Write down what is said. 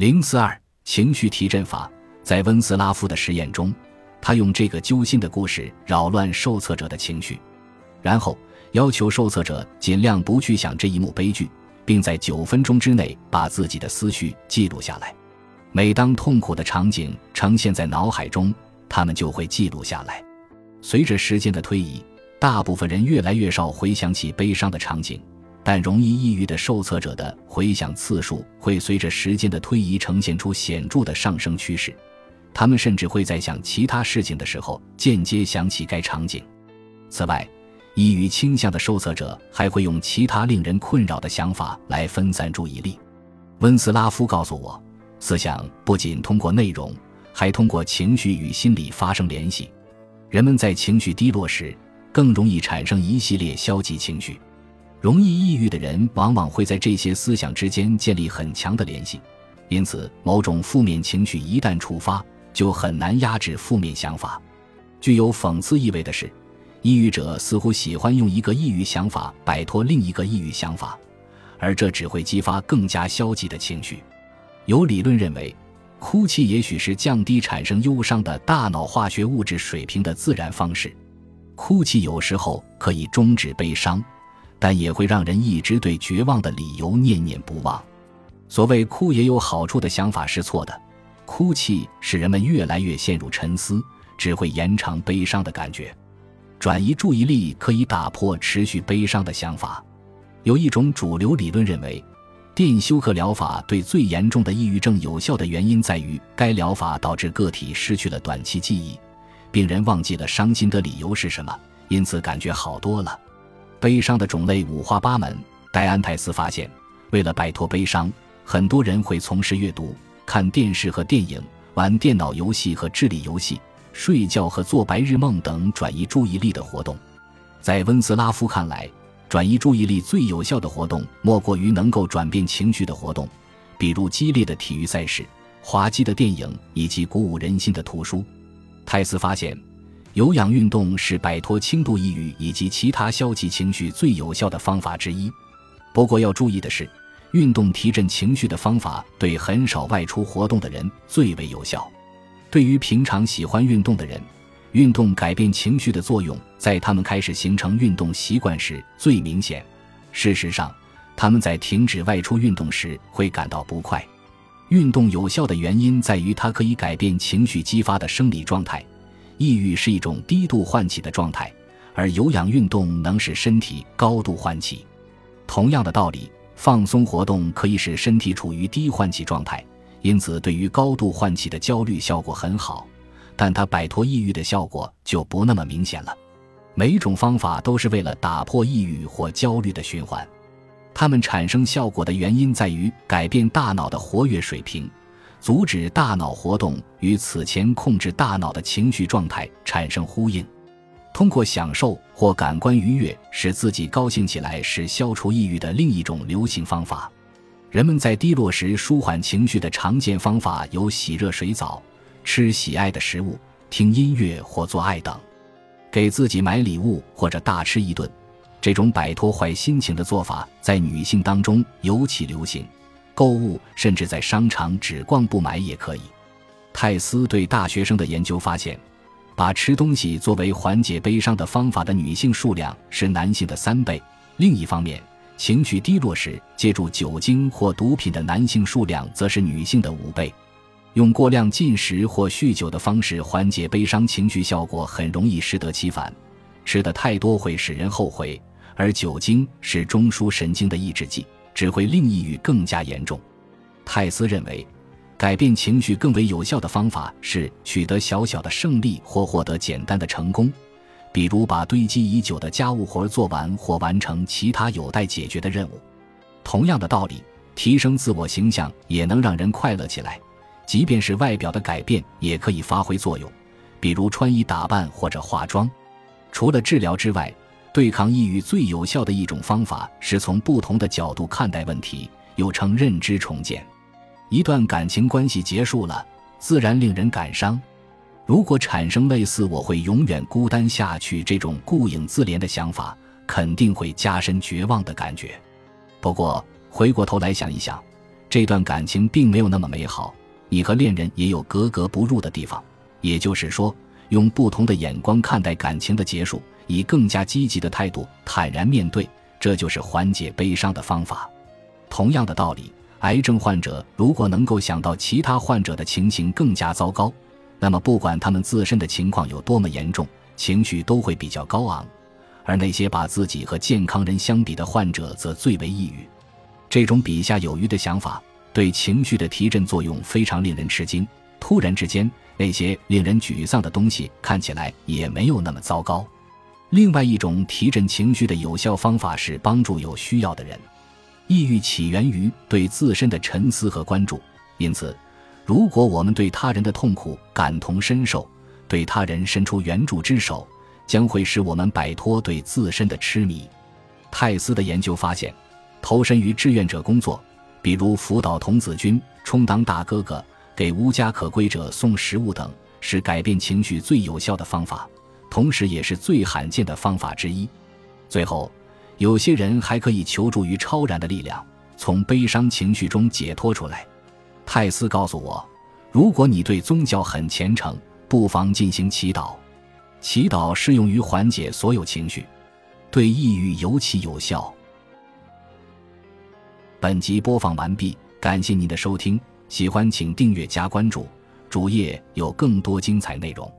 零四二情绪提振法，在温斯拉夫的实验中，他用这个揪心的故事扰乱受测者的情绪，然后要求受测者尽量不去想这一幕悲剧，并在九分钟之内把自己的思绪记录下来。每当痛苦的场景呈现在脑海中，他们就会记录下来。随着时间的推移，大部分人越来越少回想起悲伤的场景。但容易抑郁的受测者的回想次数会随着时间的推移呈现出显著的上升趋势，他们甚至会在想其他事情的时候间接想起该场景。此外，抑郁倾向的受测者还会用其他令人困扰的想法来分散注意力。温斯拉夫告诉我，思想不仅通过内容，还通过情绪与心理发生联系。人们在情绪低落时，更容易产生一系列消极情绪。容易抑郁的人往往会在这些思想之间建立很强的联系，因此，某种负面情绪一旦触发，就很难压制负面想法。具有讽刺意味的是，抑郁者似乎喜欢用一个抑郁想法摆脱另一个抑郁想法，而这只会激发更加消极的情绪。有理论认为，哭泣也许是降低产生忧伤的大脑化学物质水平的自然方式。哭泣有时候可以终止悲伤。但也会让人一直对绝望的理由念念不忘。所谓“哭也有好处”的想法是错的，哭泣使人们越来越陷入沉思，只会延长悲伤的感觉。转移注意力可以打破持续悲伤的想法。有一种主流理论认为，电休克疗法对最严重的抑郁症有效的原因在于该疗法导致个体失去了短期记忆，病人忘记了伤心的理由是什么，因此感觉好多了。悲伤的种类五花八门。戴安泰斯发现，为了摆脱悲伤，很多人会从事阅读、看电视和电影、玩电脑游戏和智力游戏、睡觉和做白日梦等转移注意力的活动。在温斯拉夫看来，转移注意力最有效的活动莫过于能够转变情绪的活动，比如激烈的体育赛事、滑稽的电影以及鼓舞人心的图书。泰斯发现。有氧运动是摆脱轻度抑郁以及其他消极情绪最有效的方法之一。不过要注意的是，运动提振情绪的方法对很少外出活动的人最为有效。对于平常喜欢运动的人，运动改变情绪的作用在他们开始形成运动习惯时最明显。事实上，他们在停止外出运动时会感到不快。运动有效的原因在于它可以改变情绪激发的生理状态。抑郁是一种低度唤起的状态，而有氧运动能使身体高度唤起。同样的道理，放松活动可以使身体处于低唤起状态，因此对于高度唤起的焦虑效果很好，但它摆脱抑郁的效果就不那么明显了。每种方法都是为了打破抑郁或焦虑的循环，它们产生效果的原因在于改变大脑的活跃水平。阻止大脑活动与此前控制大脑的情绪状态产生呼应，通过享受或感官愉悦使自己高兴起来是消除抑郁的另一种流行方法。人们在低落时舒缓情绪的常见方法有洗热水澡、吃喜爱的食物、听音乐或做爱等。给自己买礼物或者大吃一顿，这种摆脱坏心情的做法在女性当中尤其流行。购物，甚至在商场只逛不买也可以。泰斯对大学生的研究发现，把吃东西作为缓解悲伤的方法的女性数量是男性的三倍。另一方面，情绪低落时借助酒精或毒品的男性数量则是女性的五倍。用过量进食或酗酒的方式缓解悲伤情绪，效果很容易适得其反。吃的太多会使人后悔，而酒精是中枢神经的抑制剂。只会令抑郁更加严重。泰斯认为，改变情绪更为有效的方法是取得小小的胜利或获得简单的成功，比如把堆积已久的家务活做完或完成其他有待解决的任务。同样的道理，提升自我形象也能让人快乐起来，即便是外表的改变也可以发挥作用，比如穿衣打扮或者化妆。除了治疗之外，对抗抑郁最有效的一种方法是从不同的角度看待问题，又称认知重建。一段感情关系结束了，自然令人感伤。如果产生类似“我会永远孤单下去”这种顾影自怜的想法，肯定会加深绝望的感觉。不过，回过头来想一想，这段感情并没有那么美好，你和恋人也有格格不入的地方。也就是说，用不同的眼光看待感情的结束，以更加积极的态度坦然面对，这就是缓解悲伤的方法。同样的道理，癌症患者如果能够想到其他患者的情形更加糟糕，那么不管他们自身的情况有多么严重，情绪都会比较高昂。而那些把自己和健康人相比的患者，则最为抑郁。这种笔下有余的想法，对情绪的提振作用非常令人吃惊。突然之间，那些令人沮丧的东西看起来也没有那么糟糕。另外一种提振情绪的有效方法是帮助有需要的人。抑郁起源于对自身的沉思和关注，因此，如果我们对他人的痛苦感同身受，对他人伸出援助之手，将会使我们摆脱对自身的痴迷。泰斯的研究发现，投身于志愿者工作，比如辅导童子军、充当大哥哥。给无家可归者送食物等是改变情绪最有效的方法，同时也是最罕见的方法之一。最后，有些人还可以求助于超然的力量，从悲伤情绪中解脱出来。泰斯告诉我，如果你对宗教很虔诚，不妨进行祈祷。祈祷适用于缓解所有情绪，对抑郁尤其有效。本集播放完毕，感谢您的收听。喜欢请订阅加关注，主页有更多精彩内容。